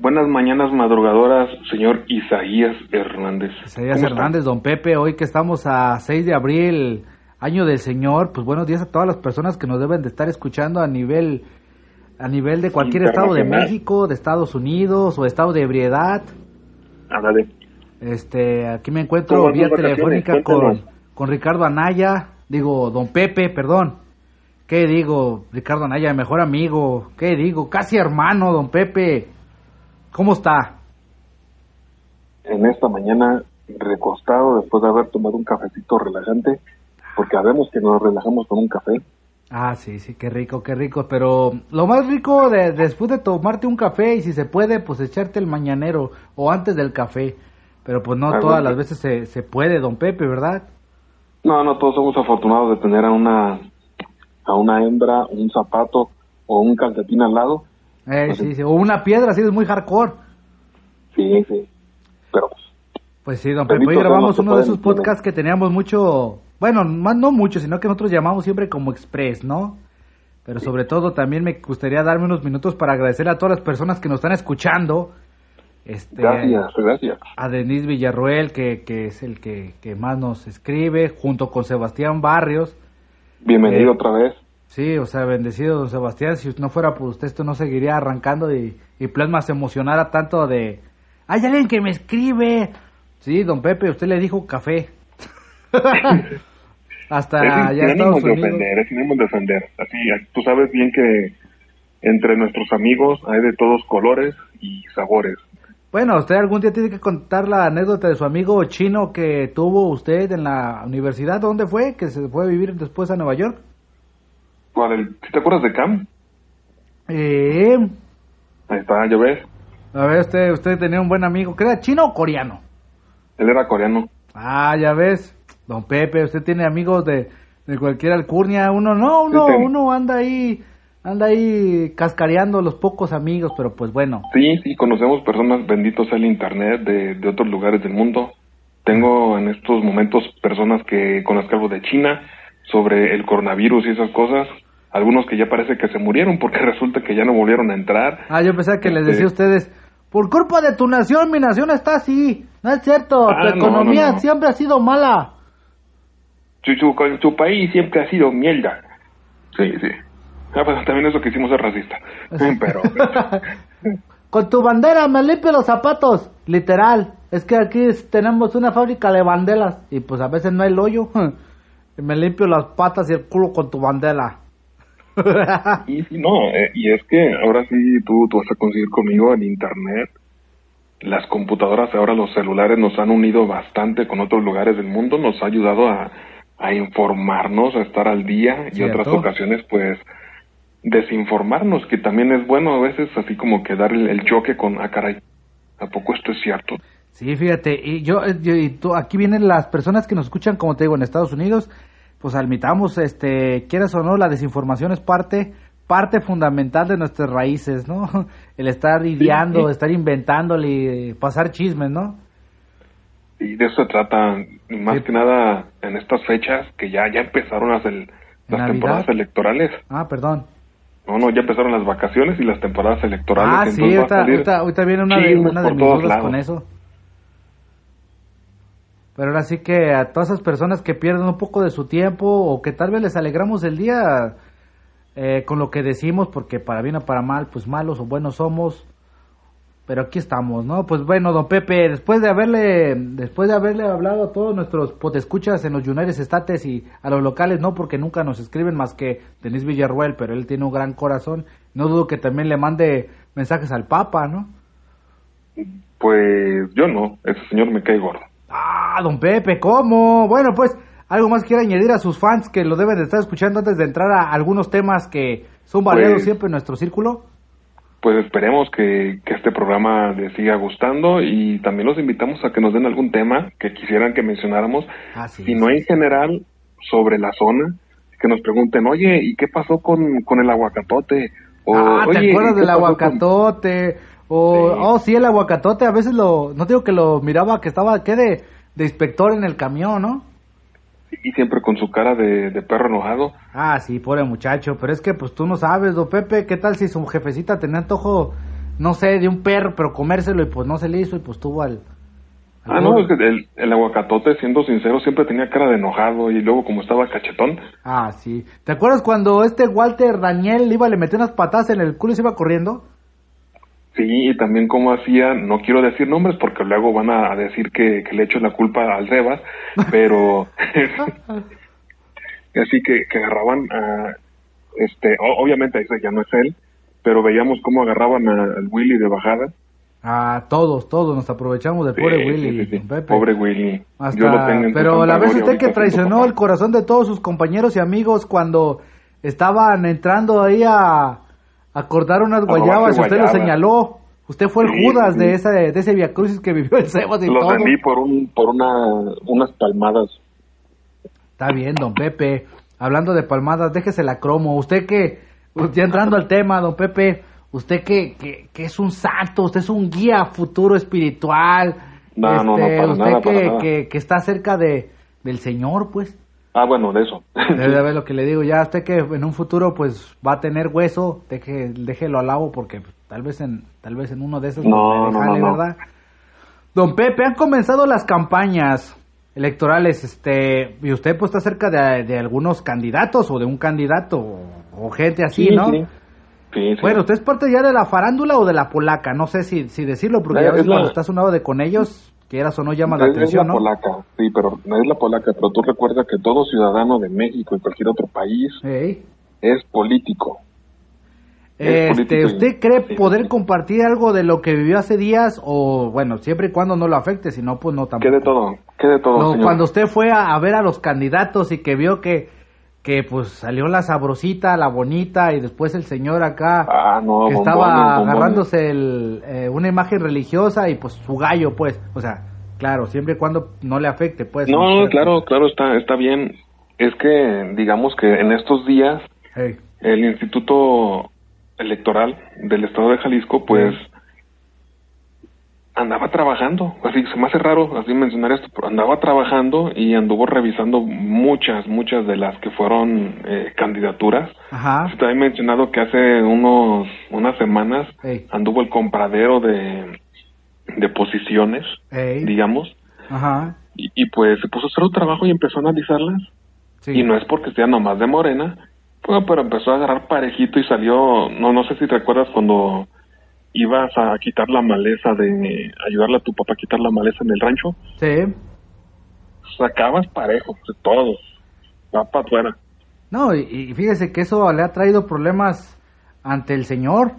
Buenas mañanas madrugadoras, señor Isaías Hernández. Isaías. Hernández, don Pepe, hoy que estamos a 6 de abril, año del Señor, pues buenos días a todas las personas que nos deben de estar escuchando a nivel a nivel de cualquier estado de. México, de Estados Unidos o estado de ebriedad. Ándale. Este, aquí me encuentro ¿Cómo van vía telefónica con, con Ricardo Anaya, digo, don Pepe, perdón. ¿Qué digo? Ricardo Anaya, mejor amigo. ¿Qué digo? Casi hermano, don Pepe. ¿Cómo está? En esta mañana recostado después de haber tomado un cafecito relajante, porque sabemos que nos relajamos con un café. Ah, sí, sí, qué rico, qué rico. Pero lo más rico de, después de tomarte un café y si se puede, pues echarte el mañanero o antes del café. Pero pues no todas las veces se, se puede, don Pepe, ¿verdad? No, no, todos somos afortunados de tener a una a una hembra, un zapato o un calcetín al lado. Eh, sí, sí. O una piedra, sí, es muy hardcore. Sí, sí. Pero pues, Pues sí, don Pepe, hoy grabamos uno de esos podcasts que teníamos mucho, bueno, más no mucho, sino que nosotros llamamos siempre como Express, ¿no? Pero sobre todo también me gustaría darme unos minutos para agradecer a todas las personas que nos están escuchando. Este, gracias, gracias. a Denise Villarruel, que, que es el que, que más nos escribe, junto con Sebastián Barrios. Bienvenido Eh, otra vez. Sí, o sea, bendecido don Sebastián, si no fuera por usted esto no seguiría arrancando y, y Plasma se emocionara tanto de... ¡Hay alguien que me escribe! Sí, don Pepe, usted le dijo café. Hasta es allá sin Estados de Unidos. ofender, es sin ánimo de ofender. Así, tú sabes bien que entre nuestros amigos hay de todos colores y sabores. Bueno, usted algún día tiene que contar la anécdota de su amigo chino que tuvo usted en la universidad. ¿Dónde fue? Que se fue a vivir después a Nueva York. ¿Cuál? El, ¿sí ¿Te acuerdas de Cam? Eh, Ahí está, ya ves. a ver, usted, usted tenía un buen amigo. ¿Que era chino o coreano? Él era coreano. Ah, ya ves, don Pepe, usted tiene amigos de, de cualquier alcurnia, uno no, uno, Sí, uno anda ahí, anda ahí cascareando los pocos amigos, pero pues bueno, Sí, sí, conocemos personas benditos el internet de, de otros lugares del mundo. Tengo en estos momentos personas que con las que hablo de China sobre el coronavirus y esas cosas. Algunos que ya parece que se murieron porque resulta que ya no volvieron a entrar. ah, yo pensaba que les decía a Este- ustedes, por culpa de tu nación, mi nación está así, no es cierto, Ah, tu no, economía no, no. siempre ha sido mala. Su, su, su país siempre ha sido mierda. Sí, sí. Ah, pues también eso que hicimos es racista. Pero, Con tu bandera me limpio los zapatos, literal, es que aquí tenemos una fábrica de banderas y pues a veces no hay hoyo, y me limpio las patas y el culo con tu bandera. y sí, no, eh, y es que ahora sí tú, tú vas a conseguir conmigo en internet. Las computadoras, ahora los celulares nos han unido bastante con otros lugares del mundo, nos ha ayudado a, a informarnos, a estar al día y Cierto. otras ocasiones pues desinformarnos, que también es bueno a veces así como que dar el, el choque con, ah caray, ¿a poco esto es cierto? Sí, fíjate, y yo, yo- y tú- aquí vienen las personas que nos escuchan, como te digo, en Estados Unidos, pues admitamos, este, quieras o no, la desinformación es parte, parte fundamental de nuestras raíces, ¿no? El estar ideando, sí. estar inventándole, pasar chismes, ¿no? Y de eso se trata, más Sí. que nada en estas fechas que ya, ya empezaron las, el- las temporadas electorales. Ah, perdón. No, no, ya empezaron las vacaciones y las temporadas electorales. Ah, sí, ahorita, ahorita, ahorita viene una de, una mis dudas lados. con eso. Pero ahora sí que a todas esas personas que pierden un poco de su tiempo o que tal vez les alegramos el día eh, con lo que decimos, porque para bien o para mal, pues malos o buenos somos. Pero aquí estamos, ¿no? Pues bueno, don Pepe, después de haberle, después de haberle hablado a todos nuestros potescuchas en los United States y a los locales, no, porque nunca nos escriben más que Denis Villarruel, pero él tiene un gran corazón. No dudo que también le mande mensajes al Papa, ¿no? Pues yo no, ese señor me cae gordo. Ah, don Pepe, ¿cómo? Bueno, pues, algo más quiere añadir a sus fans que lo deben de estar escuchando antes de entrar a algunos temas que son variados Pues- siempre en nuestro círculo. pues esperemos que, que este programa les siga gustando y también los invitamos a que nos den algún tema que quisieran que mencionáramos, Así si es. no en general sobre la zona, que nos pregunten, oye, ¿y qué pasó con, con el aguacatote? O, ah, ¿te "Oye, ¿y acuerdas del pasó con-" aguacatote? O, Sí. oh, sí, el aguacatote, a veces lo, no digo que lo miraba que estaba, ¿qué? De, de inspector en el camión, ¿no? Y siempre con su cara de, de perro enojado. Ah, sí, pobre muchacho, pero es que pues tú no sabes, do Pepe, ¿qué tal si su jefecita tenía antojo, no sé, de un perro, pero comérselo y pues no se le hizo y pues tuvo al... al Ah, no, es que el, el aguacatote, siendo sincero, siempre tenía cara de enojado y luego como estaba cachetón, Ah, sí. ¿Te acuerdas cuando este Walter Daniel iba, le metió unas patadas en el culo y se iba corriendo? Sí, y también como hacía, no quiero decir nombres porque luego van a decir que, que le echo la culpa al Rebas, pero así que, que agarraban a, este, obviamente ese ya no es él, pero veíamos cómo agarraban a- al Willy de bajada. Ah, todos, todos nos aprovechamos del Sí, pobre Willy, sí, sí. Pepe. Pobre Willy. Hasta- Yo lo tengo pero la vez usted que traicionó el corazón de todos sus compañeros y amigos cuando estaban entrando ahí a, a cortar unas robarse guayabas y usted lo guayabas. señaló. Usted fue el Sí, Judas sí. de ese de ese Via Crucis que vivió el Sebas y Los todo. vendí por un, por una, unas palmadas. Está bien, don Pepe. Hablando de palmadas, déjese la cromo. Usted que, ya entrando al tema, don Pepe, usted que, que, que es un santo, usted es un guía futuro espiritual. No, no, no, para usted nada, que, para nada. que, que está cerca de, del Señor, pues. Ah, bueno, de eso. Debe ver lo que le digo. Ya usted que en un futuro pues va a tener hueso, deje, déjelo al lado porque tal vez en tal vez en uno de esos No, no, no. ¿verdad? Don Pepe, han comenzado las campañas electorales, este, y usted pues está cerca de, de algunos candidatos o de un candidato o, o gente así, Sí, ¿no? sí. Sí. Bueno, ¿usted es parte ya de la farándula o de la polaca? No sé si, si decirlo, porque Eh, ya ves la- cuando estás un lado de con ellos, quieras o no llama la es, atención, la ¿no? polaca, sí, pero no es la polaca, pero tú recuerda que todo ciudadano de México y cualquier otro país Ey. es político. Es Este, político y- ¿Usted cree poder sí. compartir algo de lo que vivió hace días o, bueno, siempre y cuando no lo afecte, si no, pues no tampoco? ¿Qué de todo? ¿Qué de todo, No, señor? cuando usted fue a, a ver a los candidatos y que vio que, que pues salió la sabrosita, la bonita y después el señor acá Ah, no, que bombones, estaba agarrándose el, eh, una imagen religiosa y pues su gallo, pues, o sea, claro, siempre y cuando no le afecte, pues. No, usted- claro, claro, está, está bien. Es que, digamos que en estos días, el Instituto Electoral del Estado de Jalisco, pues, andaba trabajando. Así, se me hace raro así mencionar esto, pero andaba trabajando y anduvo revisando muchas, muchas de las que fueron eh, candidaturas. Ajá, Está ahí mencionado que hace unos, unas semanas Ey. anduvo el compradero de, de posiciones, ey, digamos, ajá, y, y pues se puso a hacer un trabajo y empezó a analizarlas. sí. Y no es porque sea nomás de Morena, bueno, pero empezó a agarrar parejito y salió, no, no sé si recuerdas cuando ibas a quitar la maleza de, ayudarle a tu papá a quitar la maleza en el rancho, Sí. sacabas parejo, de todos, va para afuera. No, y, y fíjese que eso le ha traído problemas ante el señor.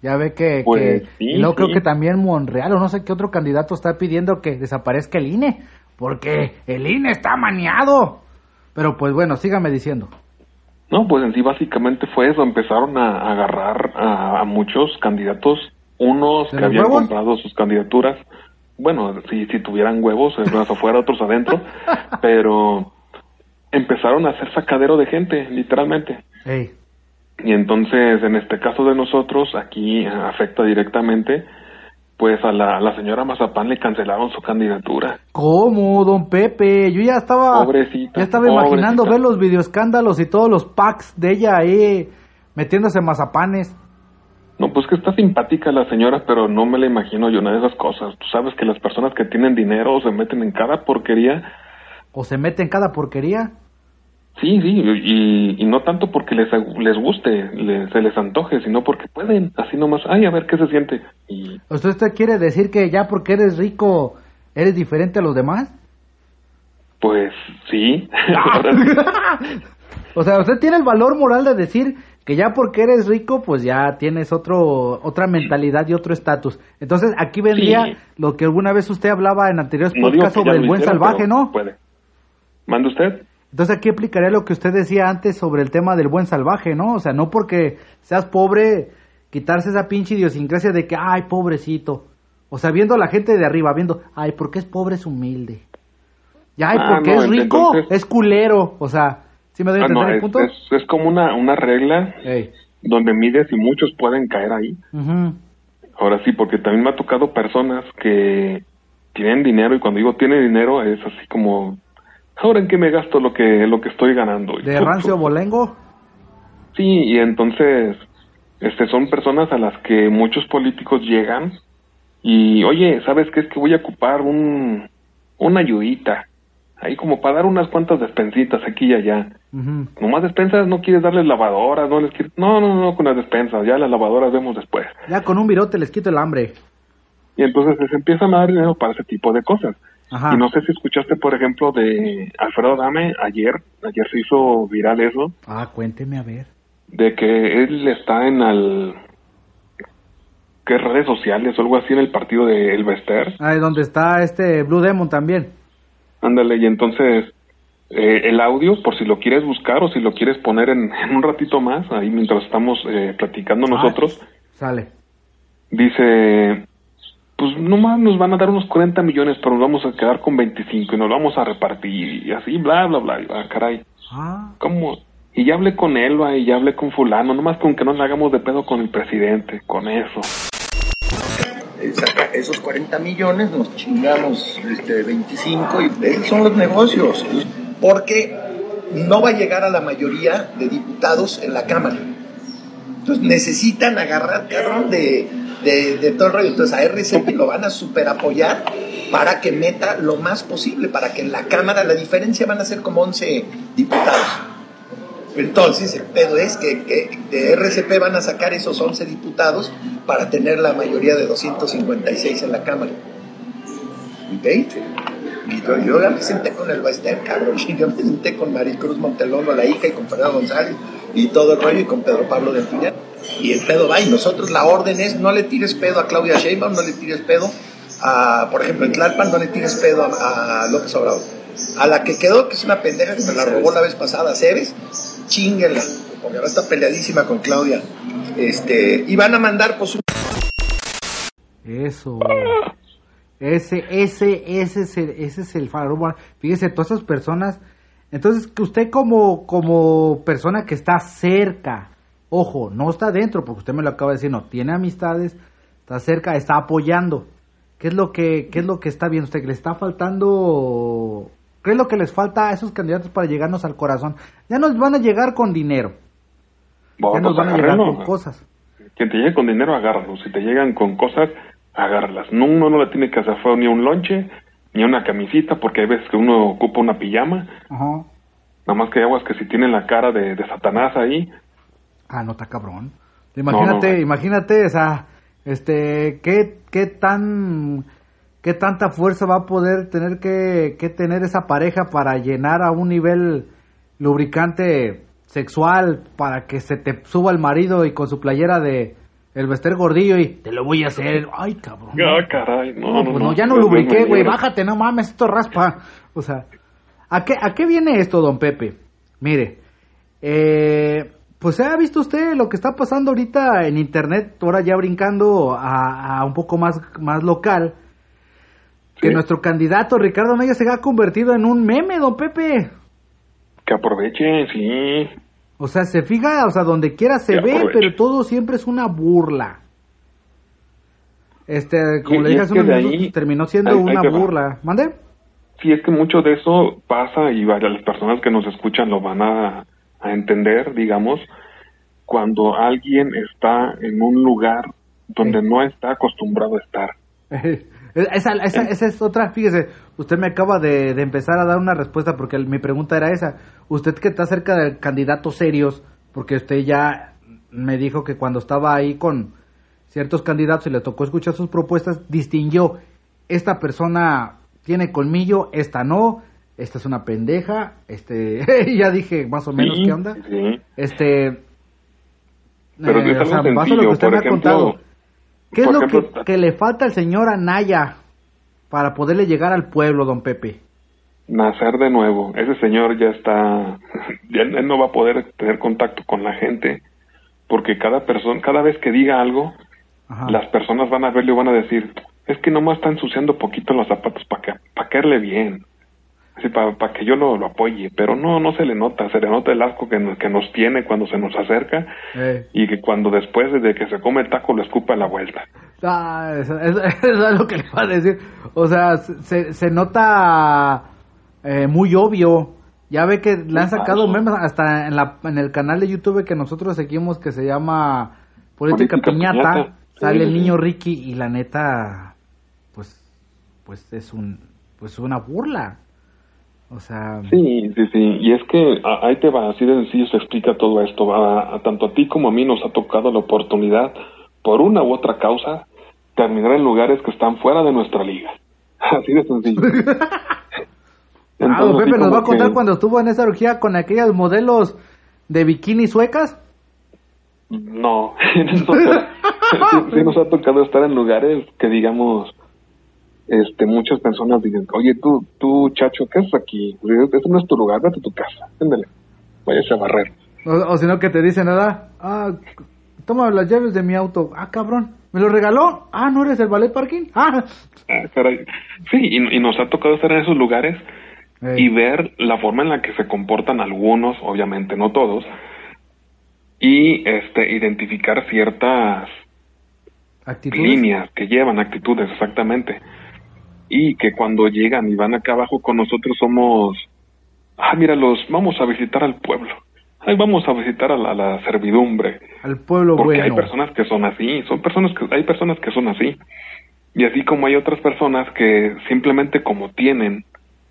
Ya ve que, Pues, que- sí, y luego creo que también Monreal o no sé qué otro candidato está pidiendo que desaparezca el INE, porque el INE está maniado. Pero pues bueno, sígame diciendo. No, pues en sí básicamente fue eso, empezaron a, a agarrar a, a muchos candidatos, unos ¿De que habían huevos? comprado sus candidaturas, bueno, si, si tuvieran huevos, unos afuera, otros adentro, pero empezaron a hacer sacadero de gente, literalmente. Y entonces, en este caso de nosotros, aquí afecta directamente, pues a la, a la señora Mazapán le cancelaron su candidatura. ¿Cómo, don Pepe? Yo ya estaba, Pobrecita, ya estaba imaginando pobrecita. ver los videoescándalos y todos los packs de ella ahí metiéndose mazapanes. No, pues que está simpática la señora, pero no me la imagino yo una de esas cosas. Tú sabes que las personas que tienen dinero se meten en cada porquería. O se mete en cada porquería. Sí, sí, y, y no tanto porque les, les guste, les- se les antoje, sino porque pueden, así nomás, ay, a ver qué se siente. Y ¿Usted, usted quiere decir que ya porque eres rico eres diferente a los demás? pues sí. o sea, usted tiene el valor moral de decir que ya porque eres rico, pues ya tienes otro otra mentalidad y otro estatus. Entonces, aquí vendría Sí. lo que alguna vez usted hablaba en anteriores no podcasts sobre el buen salvaje, ¿no? Puede. ¿Mande usted? Entonces aquí aplicaría lo que usted decía antes sobre el tema del buen salvaje, ¿no? O sea, no porque seas pobre quitarse esa pinche idiosincrasia de que, ay, pobrecito. O sea, viendo a la gente de arriba, viendo, ay, porque es pobre es humilde. Y ay, Ah, porque no, es rico, entonces- es culero. O sea, ¿sí me doy a Ah, no, entender el es, punto? es- es como una, una regla Ey. donde mides y muchos pueden caer ahí. Ahora sí, porque también me ha tocado personas que tienen dinero y cuando digo tiene dinero es así como, ¿ahora en qué me gasto lo que, lo que estoy ganando? De rancio bolengo. Sí, y entonces este son personas a las que muchos políticos llegan y, oye, ¿sabes qué? Es que voy a ocupar un, una ayudita, ahí como para dar unas cuantas despensitas aquí y allá. Ujú. Nomás despensas, no quieres darles lavadoras, no les quieres... No, no, no, con las despensas, ya las lavadoras vemos después. Ya con un virote les quito el hambre. Y entonces les empiezan a dar dinero para ese tipo de cosas. Ajá. Y no sé si escuchaste, por ejemplo, de Alfredo Dame ayer, ayer se hizo viral eso, Ah, cuénteme a ver. de que él está en al... ¿Qué redes sociales o algo así en el partido de El Bester? Ah, ¿y donde está este Blue Demon también. Ándale, y entonces eh, el audio, por si lo quieres buscar o si lo quieres poner en, en un ratito más, ahí mientras estamos eh, platicando Ah. nosotros, Sale. dice, pues nomás nos van a dar unos 40 millones, pero nos vamos a quedar con 25 y nos lo vamos a repartir y así, bla, bla, bla. Y, ah, caray, Ah, ¿cómo? Y ya hablé con él, va, y ya hablé con fulano, nomás con que no le hagamos de pedo con el presidente, con eso. Esos 40 millones, nos chingamos este, 25 y esos son los negocios. Porque no va a llegar a la mayoría de diputados en la Cámara. Entonces necesitan agarrar cabrón de, de, todo el rollo. Entonces a RCP lo van a super apoyar para que meta lo más posible, para que en la Cámara la diferencia van a ser como 11 diputados. Entonces, el pedo es que, que de RCP van a sacar esos 11 diputados para tener la mayoría de 256 en la Cámara. ¿Ok? Y yo, yo me senté con el Baester, cabrón. Yo me senté con Maricruz Montelolo, la hija, y con Fernando González, y todo el rollo, y con Pedro Pablo del Piñar. Y el pedo va, y nosotros la orden es: no le tires pedo a Claudia Sheinbaum, no le tires pedo a, por ejemplo, en Tlalpan, no le tires pedo a, López Obrador. A la que quedó, que es una pendeja que me la robó la vez pasada, Cebes, chinguela, porque ahora está peleadísima con Claudia. Este, y van a mandar pues un eso. Ese, ese, ese es el, ese es el faro. Fíjese, todas esas personas. Entonces, que usted como, como persona que está cerca, ojo, no está dentro, porque usted me lo acaba de decir, no, tiene amistades, está cerca, está apoyando. ¿Qué es lo que, qué es lo que está viendo usted? ¿Que le está faltando? ¿Qué es lo que les falta a esos candidatos para llegarnos al corazón? Ya nos van a llegar con dinero. Ya nos pues van a llegar agárrenlo. con cosas. Quien te llegue con dinero, agárralo. Si te llegan con cosas, agárralas. No, uno no le tiene que hacer ni un lonche, ni una camisita, porque hay veces que uno ocupa una pijama. Ajá. Nada más que aguas que si tienen la cara de, de Satanás ahí, Ah, no está cabrón. Imagínate, No, no. imagínate, o sea, este, qué, qué tan, qué tanta fuerza va a poder tener que, que tener esa pareja para llenar a un nivel lubricante sexual para que se te suba el marido y con su playera de el vestir gordillo y te lo voy a hacer. Ay, cabrón. no. ah, caray, no, No, no, pues no, no, ya no lubriqué, güey, bájate, no mames, esto raspa. O sea, ¿a qué, ¿a qué viene esto, don Pepe? Mire, eh, pues ha visto usted lo que está pasando ahorita en internet, ahora ya brincando a, a un poco más, más local, que Sí. nuestro candidato Ricardo Anaya se ha convertido en un meme, don Pepe. Que aproveche, sí. O sea, se fija, o sea, donde quiera se Que ve, aproveche. pero todo siempre es una burla. Este, como le dije hace unos minutos, ahí- terminó siendo una burla. ¿Mande? Sí, es que mucho de eso pasa y vaya, las personas que nos escuchan lo van a, a entender, digamos, cuando alguien está en un lugar donde no está acostumbrado a estar. esa, esa, esa es otra, fíjese, usted me acaba de, de empezar a dar una respuesta porque mi pregunta era esa. Usted que está cerca de candidatos serios, porque usted ya me dijo que cuando estaba ahí con ciertos candidatos y le tocó escuchar sus propuestas, distinguió, esta persona tiene colmillo, esta no, esta es una pendeja, este, ya dije más o menos Sí, qué onda. Sí. Este, Pero es o sea, a lo que usted me ha contado. ¿Qué es lo ejemplo, que, que le falta al señor Anaya para poderle llegar al pueblo, don Pepe? nacer de nuevo. Ese señor ya está, ya él no va a poder tener contacto con la gente porque cada persona, cada vez que diga algo, Ajá. las personas van a verlo y van a decir, es que nomás está ensuciando poquito los zapatos para que, para caerle bien, así para que yo lo, lo apoye, pero no, no se le nota, se le nota el asco que nos, que nos tiene cuando se nos acerca Eh. y que cuando después de que se come el taco lo escupa a la vuelta. Ah, eso, eso- eso es lo que le iba a decir. O sea, se, se nota eh, muy obvio. Ya ve que le han sacado memes hasta en, la, en el canal de YouTube que nosotros seguimos que se llama Política, Política Piñata. Piñata. Sale Sí, el sí, niño sí. Ricky y la neta, pues, pues es un, pues una burla. O sea, Sí, sí, sí, y es que ahí te va, así de sencillo se explica todo esto, a- tanto a ti como a mí nos ha tocado la oportunidad, por una u otra causa, terminar en lugares que están fuera de nuestra liga, así de sencillo. ah, don Entonces, Pepe así nos va a contar que- cuando estuvo en esa orgía con aquellas modelos de bikini suecas. No, sí, sí nos ha tocado estar en lugares que digamos, este, muchas personas dicen, oye, tú, tú, chacho, ¿qué haces aquí? Este no es tu lugar, vete a tu casa, ándale, váyase a barrer. O, o si no que te dicen nada, ah, toma las llaves de mi auto, ah, cabrón, ¿me lo regaló? Ah, ¿no eres el ballet parking? Ah, Ah, caray. Sí, y, y nos ha tocado estar en esos lugares y ver la forma en la que se comportan algunos, obviamente no todos, y este identificar ciertas actitudes. líneas que llevan actitudes exactamente y que cuando llegan y van acá abajo con nosotros somos ah míralos vamos a visitar al pueblo. Ay vamos a visitar a la, servidumbre Al pueblo porque hay personas que son así son personas que hay personas que son así. Y así como hay otras personas que simplemente como tienen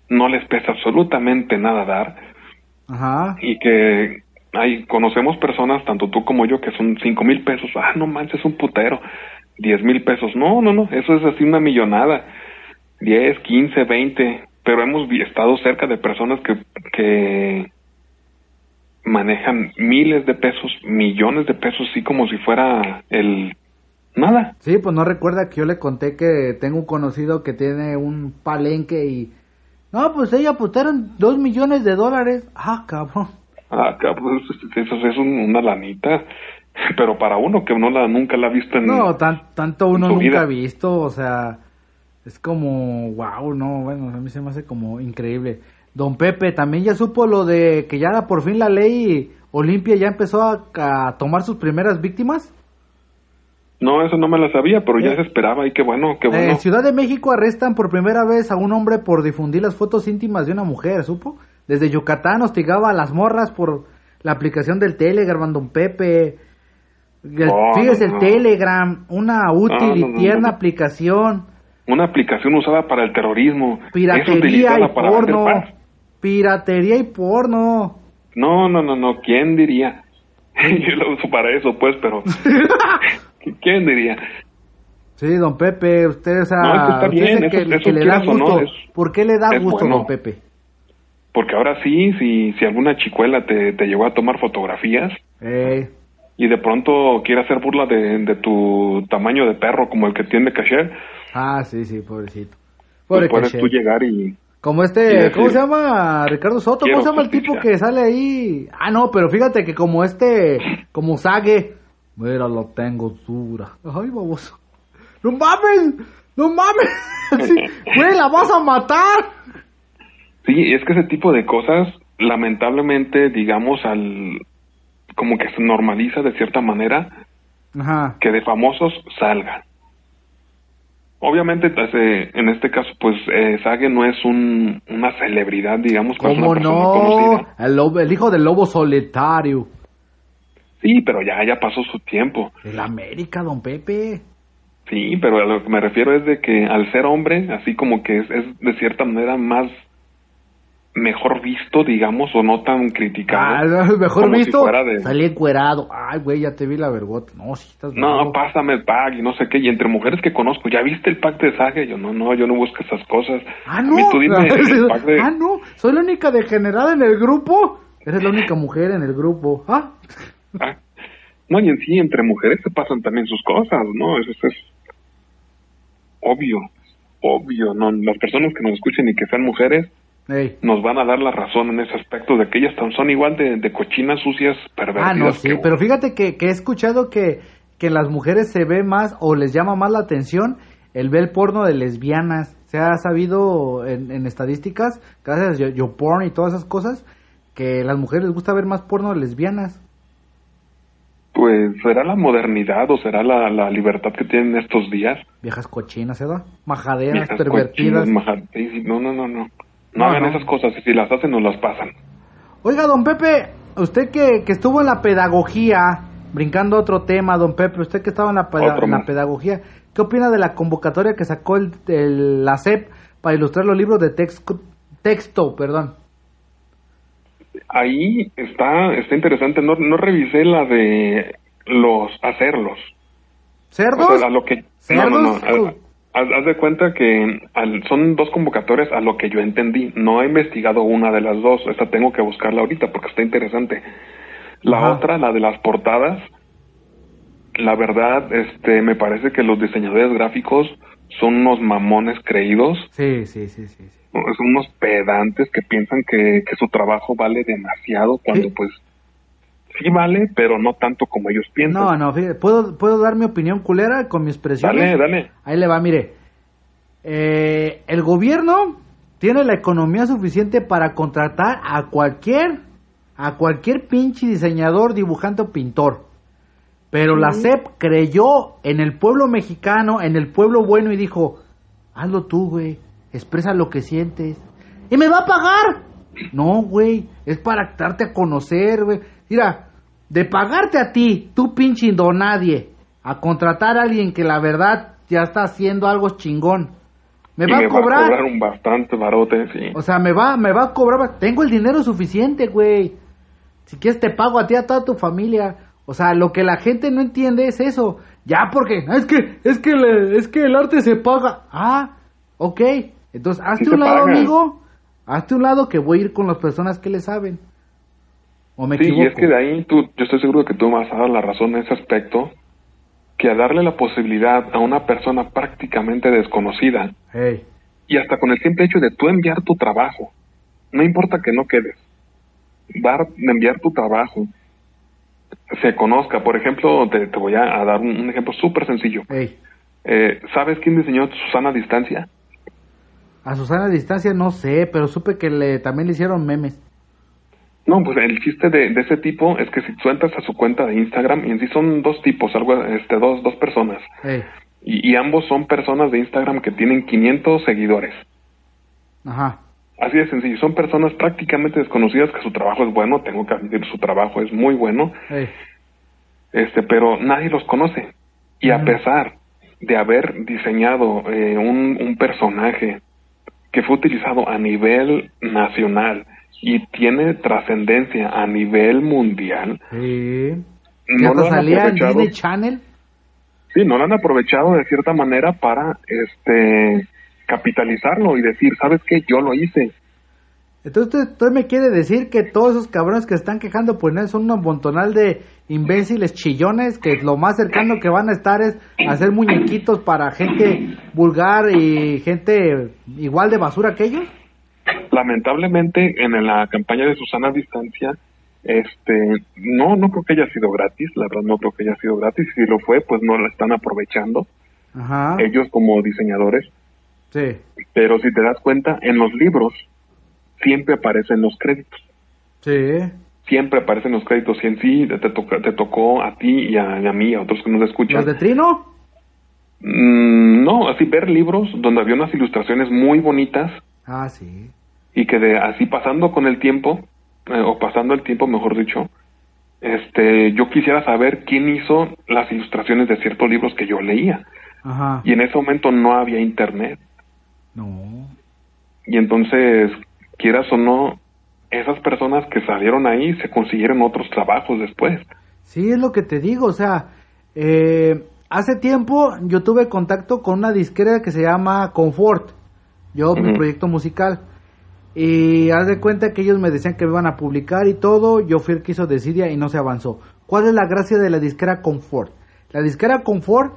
no les pesa absolutamente nada dar. Ajá. y que hay conocemos personas tanto tú como yo que son cinco mil pesos. Ah no manches es un putero diez mil pesos. No no no eso es así una millonada diez quince veinte pero hemos estado cerca de personas que que manejan miles de pesos millones de pesos así como si fuera el nada Sí, pues no recuerda que yo le conté que tengo un conocido que tiene un palenque y... No, pues ella apostaron dos millones de dólares. Ah, cabrón. ah cabrón eso es un- una lanita pero para uno que no la nunca la ha visto en No, tan, tanto uno nunca ha visto, o sea, es como, wow, no, bueno, a mí se me hace como increíble. Don Pepe, también ya supo lo de que ya por fin la ley Olimpia ya empezó a, a tomar sus primeras víctimas. No, eso no me la sabía, pero ya Eh. se esperaba y qué bueno, qué bueno. En Ciudad de México arrestan por primera vez a un hombre por difundir las fotos íntimas de una mujer, ¿supo? Desde Yucatán hostigaba a las morras por la aplicación del Telegram, don Pepe. El- Oh, Fíjese, no, el no. Telegram, una útil No, y tierna aplicación. Una aplicación usada para el terrorismo. es Piratería utilizada y para porno. paz. Piratería y porno. No, no, no, no, ¿quién diría? Yo lo uso para eso, pues, pero... ¿Quién diría? Sí, don Pepe, usted, o sea, No, es que está bien, que, eso- que le da no, gusto. es- ¿Por qué le da es gusto, bueno. don Pepe? Porque ahora sí, si, si alguna chicuela te, te llegó a tomar fotografías Eh, y de pronto quiere hacer burla de, de tu tamaño de perro como el que tiene Casher, ah, sí, sí, pobrecito. Pobre puedes tú llegar y... Como este, ¿cómo se llama? Ricardo Soto, ¿cómo "Quiero se llama el tipo justicia". que sale ahí? Ah, no, pero fíjate que como este, como Sage, mira, lo tengo dura. Ay, baboso. ¡No mames! ¡No mames! Sí, Güey, la vas a matar. Sí, es que ese tipo de cosas, lamentablemente, digamos, al como que se normaliza de cierta manera Ajá. que de famosos salgan. Obviamente, pues, eh, en este caso, pues eh, Sage no es un, una celebridad, digamos, pero es ¿Cómo una no? El, lobo- el hijo del lobo solitario. Sí, pero ya, ya pasó su tiempo. El América, don Pepe. Sí, pero a lo que me refiero es de que al ser hombre, así como que es, es de cierta manera más mejor visto, digamos, o no tan criticado. Ah, mejor como si visto. fuera de- Salí encuerado. Ay, güey, ya te vi la vergota. No, sí estás No, bravo. pásame el pack y no sé qué. Y entre mujeres que conozco, ¿ya viste el pack de Sage? Yo, no, no, yo no busco esas cosas. Ah, no. tú dime el pack de... Ah, no. Soy la única degenerada en el grupo. Eres la única mujer en el grupo. Ah. Ah, No, y en sí, entre mujeres se pasan también sus cosas, ¿no? Eso es obvio, obvio, ¿no? Las personas que nos escuchen y que sean mujeres, Ey. nos van a dar la razón en ese aspecto de que ellas tan- son igual de, de cochinas, sucias, pervertidas. Ah, no, sí, que- pero fíjate que, que he escuchado que, que las mujeres se ve más o les llama más la atención el ver porno de lesbianas. Se ha sabido en, en estadísticas, gracias a Yo- YouPorn y todas esas cosas, que a las mujeres les gusta ver más porno de lesbianas. Pues será la modernidad o será la, la libertad que tienen estos días. Viejas cochinas, ¿verdad? Majaderas, Viejas pervertidas. cochinas, maja- No, no, no, no. No, No, hagan no. esas cosas y si las hacen nos las pasan. Oiga, don Pepe, usted que, que estuvo en la pedagogía, brincando a otro tema, don Pepe, usted que estaba en la, peda- en la pedagogía, ¿qué opina de la convocatoria que sacó el, el- la SEP para ilustrar los libros de texto, texto, perdón? Ahí está, está interesante. No, no revisé la de los hacerlos. ¿Cerdos? O sea, a lo que no, no, no. Haz, haz de cuenta que al- son dos convocatorias a lo que yo entendí. No he investigado una de las dos. Esta tengo que buscarla ahorita porque está interesante. La Ajá. otra, la de las portadas, la verdad, este, me parece que los diseñadores gráficos son unos mamones creídos, Sí, sí, sí, sí. sí. son unos pedantes que piensan que, que su trabajo vale demasiado cuando Sí. pues sí vale, pero no tanto como ellos piensan. No, no, fíjate, ¿puedo, ¿puedo dar mi opinión culera con mi expresión? Dale, dale. Ahí le va, mire. Eh, el gobierno tiene la economía suficiente para contratar a cualquier, a cualquier pinche diseñador, dibujante o pintor. Pero la SEP creyó en el pueblo mexicano, en el pueblo bueno y dijo, hazlo tú, güey, expresa lo que sientes. ¿Y me va a pagar? No, güey, es para darte a conocer, güey. Mira, de pagarte a ti, tú pinche nadie, a contratar a alguien que la verdad ya está haciendo algo chingón. Me Y va me a cobrar. va a cobrar un bastante barote, sí. O sea, me va, me va a cobrar. Tengo el dinero suficiente, güey. Si quieres te pago a ti, a toda tu familia. O sea, lo que la gente no entiende es eso. Ya porque, "Ah, es que, es que, le- es que el arte se paga. Ah, ok. Entonces, hazte un lado, paga. amigo. Hazte un lado que voy a ir con las personas que le saben. ¿O me Sí, equivoco? y es que de ahí tú, yo estoy seguro que tú vas a dar la razón en ese aspecto, que a darle la posibilidad a una persona prácticamente desconocida, Hey, y hasta con el simple hecho de tú enviar tu trabajo, no importa que no quedes, dar, enviar tu trabajo, se conozca. Por ejemplo, te, te voy a, a dar un, un ejemplo súper sencillo. hey. Eh, ¿Sabes quién diseñó Susana Distancia? A Susana a distancia no sé, pero supe que le, también le hicieron memes. No, pues el chiste de, de ese tipo es que si tú entras a su cuenta de Instagram, y en sí son dos tipos, algo, este, dos, dos personas, Hey, y, y ambos son personas de Instagram que tienen 500 seguidores. ajá. Así de sencillo, son personas prácticamente desconocidas que su trabajo es bueno, tengo que admitir, su trabajo es muy bueno, Hey, este, pero nadie los conoce. Y a pesar de haber diseñado eh, un, un personaje que fue utilizado a nivel nacional y tiene trascendencia a nivel mundial, sí. no ¿Ya lo han salía en aprovechado. Disney Channel? Sí, no lo han aprovechado de cierta manera para este capitalizarlo y decir, ¿sabes qué? Yo lo hice. Entonces usted, me quiere decir que todos esos cabrones que están quejando por él son un montonal de imbéciles chillones que lo más cercano que van a estar es hacer muñequitos para gente vulgar y gente igual de basura que ellos. Lamentablemente, en la campaña de Susana Distancia, este, no, no creo que haya sido gratis, la verdad no creo que haya sido gratis, si lo fue, pues no la están aprovechando, Ajá. ellos como diseñadores, Sí. pero si te das cuenta, en los libros siempre aparecen los créditos, Sí. siempre aparecen los créditos, y en sí te, toca- te tocó a ti y a, y a mí, a otros que nos escuchan, ¿Los de Trino? Mm, no, así ver libros donde había unas ilustraciones muy bonitas, Ah, sí. Y que de así pasando con el tiempo eh, o pasando el tiempo mejor dicho este yo quisiera saber quién hizo las ilustraciones de ciertos libros que yo leía. Ajá. y en ese momento no había internet. No. y entonces quieras o no esas personas que salieron ahí se consiguieron otros trabajos después. Sí, es lo que te digo, o sea, eh, hace tiempo yo tuve contacto con una disquera que se llama Comfort, yo mi proyecto musical, y haz de cuenta que ellos me decían que me iban a publicar y todo, yo fui el que hizo Decidia y no se avanzó. ¿Cuál es la gracia de la disquera Comfort? La disquera Comfort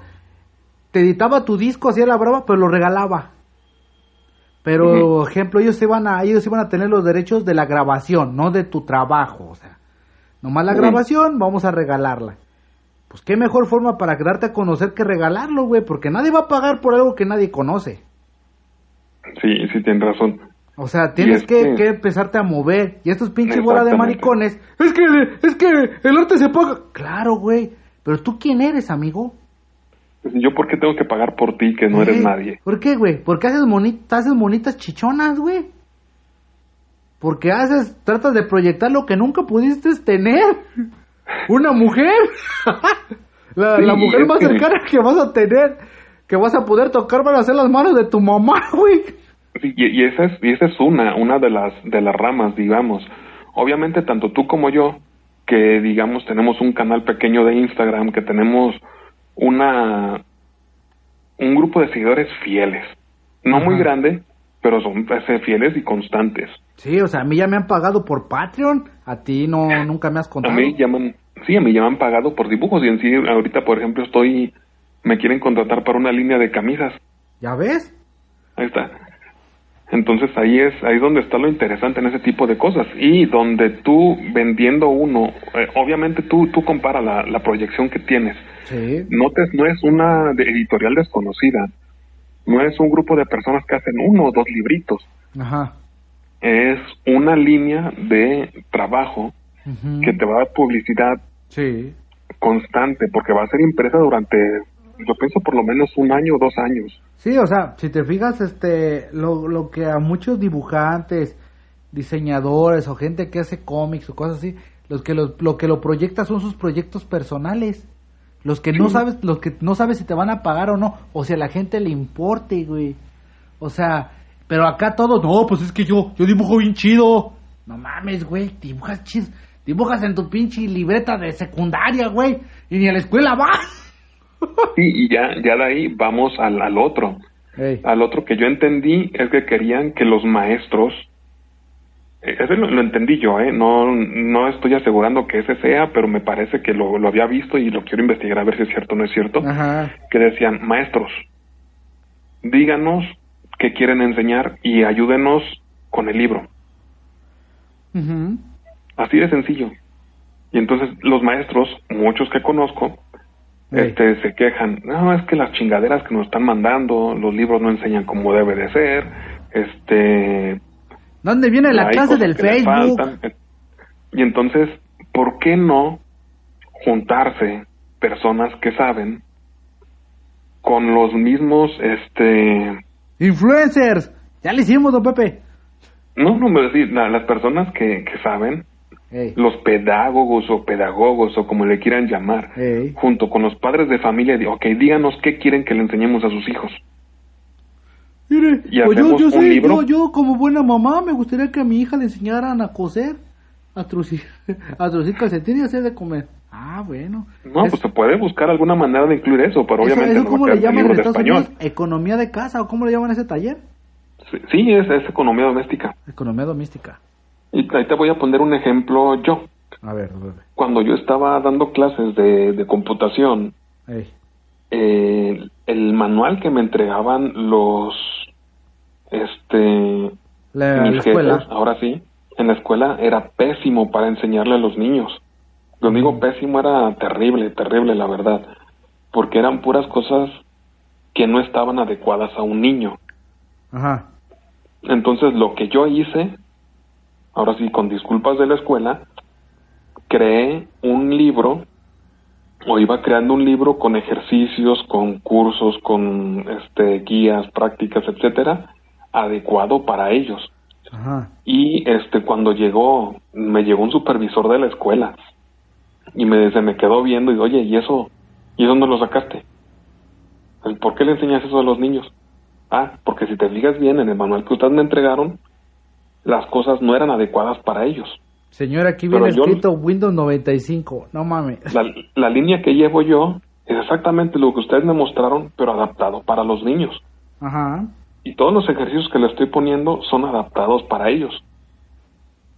te editaba tu disco, hacía la brava, pero lo regalaba. Pero, ejemplo, ellos iban a, ellos iban a tener los derechos de la grabación, no de tu trabajo, o sea, nomás la grabación, vamos a regalarla. Pues qué mejor forma para darte a conocer que regalarlo, güey, porque nadie va a pagar por algo que nadie conoce. Sí, sí, tienes razón. O sea, tienes es que, que- que empezarte a mover. Y estos pinches bola de maricones. Es que, es que el arte se paga. Claro, güey. Pero tú quién eres, amigo? ¿Yo por qué tengo que pagar por ti que no eres nadie? ¿Por qué, güey? ¿Por qué haces, monitas, haces monitas chichonas, güey? Porque haces, tratas de proyectar lo que nunca pudiste tener. Una mujer. la, Sí, la mujer más que- cercana que vas a tener. Que vas a poder tocar van a ser las manos de tu mamá, güey. Sí, y, y esa es, y esa es una, una de las, de las ramas, digamos. Obviamente, tanto tú como yo, que digamos tenemos un canal pequeño de Instagram, que tenemos una, un grupo de seguidores fieles. No muy grande, pero son pues, fieles y constantes. Sí, o sea, a mí ya me han pagado por Patreon. A ti no, nunca me has A contado. mí llaman, sí, a mí llaman pagado por dibujos y en sí, ahorita, por ejemplo, estoy, me quieren contratar para una línea de camisas. ¿Ya ves? Ahí está. Entonces ahí es ahí es donde está lo interesante en ese tipo de cosas y donde tú vendiendo uno, eh, obviamente tú tú compara la, la proyección que tienes. Sí. No te- no es una editorial desconocida, no es un grupo de personas que hacen uno o dos libritos, Ajá. es una línea de trabajo que te va a dar publicidad Sí. constante porque va a ser impresa durante yo pienso por lo menos un año o dos años. Sí, o sea, si te fijas, este, lo, lo que a muchos dibujantes, diseñadores o gente que hace cómics o cosas así, los que lo, lo que lo proyecta son sus proyectos personales. Los que no sabes, los que no sabes si te van a pagar o no, o si a la gente le importe, güey. O sea, pero acá todos, no, pues es que yo, yo dibujo bien chido. No mames, güey, dibujas chido. Dibujas en tu pinche libreta de secundaria, güey, y ni a la escuela vas. Sí, y ya ya de ahí vamos al, al otro. Al otro que yo entendí es que querían que los maestros, eh, ese lo, lo entendí yo, ¿eh? No, no estoy asegurando que ese sea, pero me parece que lo, lo había visto y lo quiero investigar a ver si es cierto o no es cierto. Ajá. Que decían, maestros, díganos qué quieren enseñar y ayúdenos con el libro. Así de sencillo. Y entonces los maestros, muchos que conozco, Este, se quejan, no, es que las chingaderas que nos están mandando, los libros no enseñan como debe de ser, este... ¿Dónde viene la clase del Facebook? Y entonces, ¿por qué no juntarse personas que saben con los mismos, este... Influencers. Ya le hicimos, don Pepe. No, no, me decir, la- las personas que, que saben, Ey. los pedagogos o pedagogos o como le quieran llamar, Ey. junto con los padres de familia, de, ok, díganos qué quieren que le enseñemos a sus hijos. Mire, Y pues yo, yo un sé, libro. yo, yo como buena mamá me gustaría que a mi hija le enseñaran a coser, a trucir, a trucir calcetines y hacer de comer. Ah, bueno. No, Es- pues se puede buscar alguna manera de incluir eso, pero eso, obviamente eso no cómo le llaman en Estados español. Unidos? Economía de casa, o cómo le llaman a ese taller? Sí, sí, es, es economía doméstica. Economía doméstica. Y ahí te voy a poner un ejemplo yo. A ver, don Pepe. Cuando yo estaba dando clases de, de computación, eh, el manual que me entregaban los este La, la escuela. jefes, ahora sí, en la escuela era pésimo para enseñarle a los niños. Cuando digo pésimo era terrible, terrible la verdad, porque eran puras cosas que no estaban adecuadas a un niño. Ajá. Entonces lo que yo hice, ahora sí con disculpas de la escuela, creé un libro o iba creando un libro con ejercicios, con cursos, con este guías, prácticas, etcétera, adecuado para ellos. Ajá. Y este cuando llegó, me llegó un supervisor de la escuela y me se me quedó viendo y oye, ¿y eso? ¿Y eso no lo sacaste? ¿Por qué le enseñas eso a los niños? Ah, porque si te fijas bien en el manual que ustedes me entregaron, las cosas no eran adecuadas para ellos. Señor, aquí Pero viene yo- escrito Windows 95. No mames. La, la línea que llevo yo es exactamente lo que ustedes me mostraron, pero adaptado para los niños. Ajá. Y todos los ejercicios que le estoy poniendo son adaptados para ellos.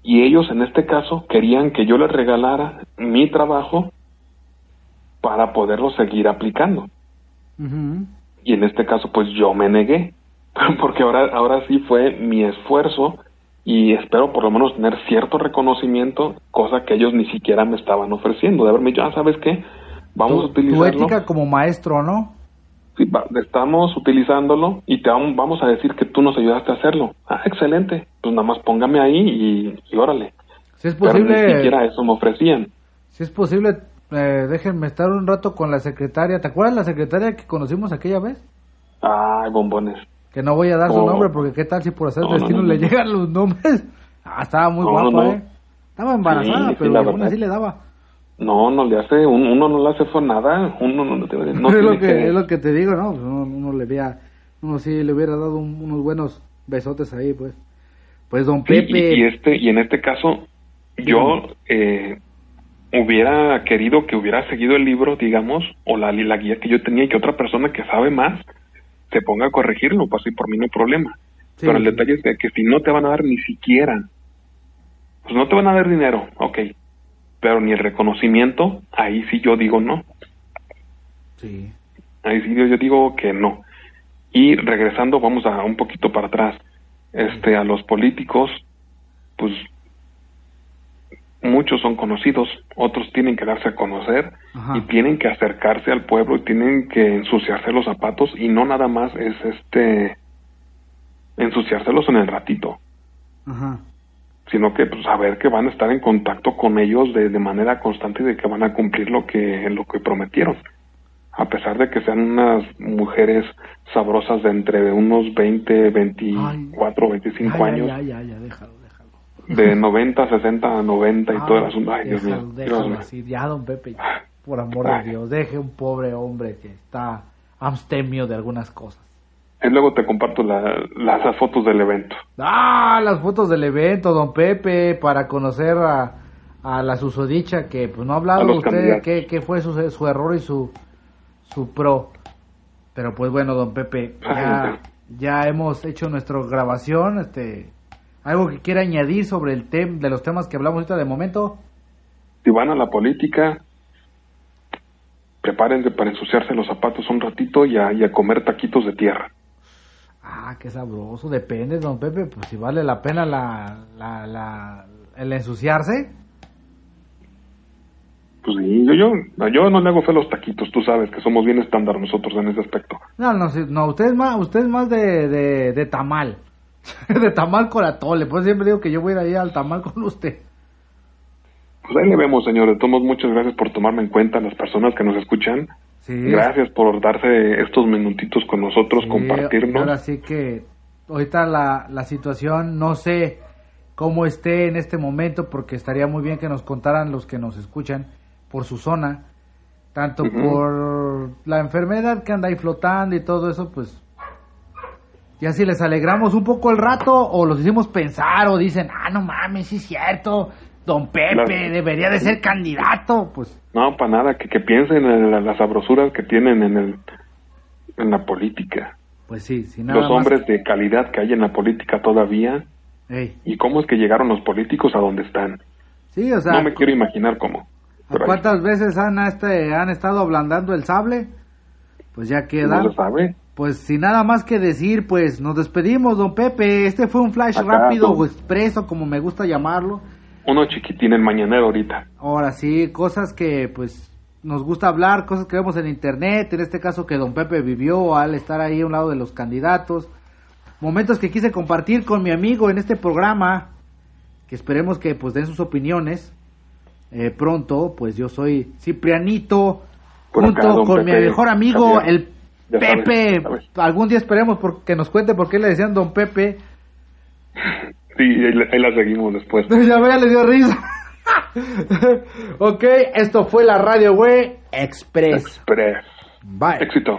Y ellos en este caso querían que yo les regalara mi trabajo para poderlo seguir aplicando. Y en este caso pues yo me negué. porque ahora, ahora sí fue mi esfuerzo y espero por lo menos tener cierto reconocimiento, cosa que ellos ni siquiera me estaban ofreciendo, de haberme dicho, ah, ¿sabes qué? Vamos a utilizarlo. Tu ética como maestro, ¿no? Sí, estamos utilizándolo y te vamos a decir que tú nos ayudaste a hacerlo. Ah, excelente. Pues nada más póngame ahí y, órale. Si es posible... Pero ni siquiera eso me ofrecían. Si es posible, eh, déjenme estar un rato con la secretaria. ¿Te acuerdas la secretaria que conocimos aquella vez? Ay, bombones. Que no voy a dar su nombre porque qué tal si por hacer destino le llegan los nombres. Ah, estaba muy guapa, ¿eh? Estaba embarazada, pero aún así le daba. No, no le hace, uno no le hace fue nada, uno no, no, es, lo que, es lo que te digo, ¿no? Uno, le veía, uno sí le hubiera dado unos buenos besotes ahí, pues. Pues don Pepe. Y, este, y en este caso, yo eh, hubiera querido que hubiera seguido el libro, digamos, o la, la guía que yo tenía y que otra persona que sabe más se ponga a corregirlo, pues así por mí no hay problema. Pero el detalle es que si no te van a dar ni siquiera, pues no te van a dar dinero, ok, pero ni el reconocimiento, ahí sí yo digo no. Sí. Ahí sí yo, yo digo que no. Y regresando, vamos a un poquito para atrás, este, a los políticos, pues muchos son conocidos, otros tienen que darse a conocer y tienen que acercarse al pueblo y tienen que ensuciarse los zapatos y no nada más es este ensuciárselos en el ratito, sino que pues saber que van a estar en contacto con ellos de, de, manera constante y de que van a cumplir lo que lo que prometieron, a pesar de que sean unas mujeres sabrosas de entre unos 20, 24, 25 años. Déjalo de 90, 60, 90 y todo el asunto. Ay, Dios mío. así. Ya, don Pepe, por amor de Dios, deje un pobre hombre que está abstemio de algunas cosas. Y luego te comparto las fotos del evento. Ah, las fotos del evento, don Pepe, para conocer a, a la susodicha que pues no ha hablado usted qué, qué fue su, su error y su, su pro. Pero pues bueno, don Pepe, ya, ya hemos hecho nuestra grabación, este ¿Algo que quiera añadir sobre el tema de los temas que hablamos ahorita de momento? Si van a la política, prepárense para ensuciarse los zapatos un ratito y a, comer taquitos de tierra. Ah, qué sabroso. Depende, don Pepe, pues si vale la pena la, la, la, el ensuciarse. Pues sí, yo, yo, yo no le hago fe a los taquitos, tú sabes que somos bien estándar nosotros en ese aspecto. No, no, no usted es más, usted es más de, de, de tamal. de tamal con atole. Pues siempre digo que yo voy a ir al tamal con usted. Pues ahí le vemos, señor. Tomos, muchas gracias por tomarme en cuenta las personas que nos escuchan. Gracias por darse estos minutitos con nosotros, compartirnos. Ahora sí que ahorita la, la situación, no sé cómo esté en este momento, porque estaría muy bien que nos contaran los que nos escuchan por su zona, tanto por la enfermedad que anda ahí flotando y todo eso, pues ya si les alegramos un poco el rato o los hicimos pensar o dicen, ah, no mames, sí es cierto, don Pepe debería de ser candidato, pues. No, para nada, que, que piensen en las sabrosuras que tienen en el en la política. Pues sí, si nada Los hombres de calidad que hay en la política todavía. ¿Y cómo es que llegaron los políticos a donde están? Sí, o sea. No me quiero imaginar cómo. ¿Cuántas veces han, este, han estado ablandando el sable? Pues ya queda. No lo sabe. Pues sin nada más que decir, pues nos despedimos, don Pepe. Este fue un flash rápido o expreso, como me gusta llamarlo. Uno chiquitín, el mañanero ahorita. Ahora sí, cosas que pues nos gusta hablar, cosas que vemos en internet, en este caso que don Pepe vivió al estar ahí a un lado de los candidatos. Momentos que quise compartir con mi amigo en este programa, que esperemos que pues den sus opiniones. Eh, pronto, pues yo soy Ciprianito, junto con mi mejor amigo, el Pepe, algún día esperemos porque nos cuente por qué le decían Don Pepe. Sí, ahí la, seguimos después. ya vea, le dio risa. ok, esto fue la Radio Güey Express. Express. Bye. Éxito.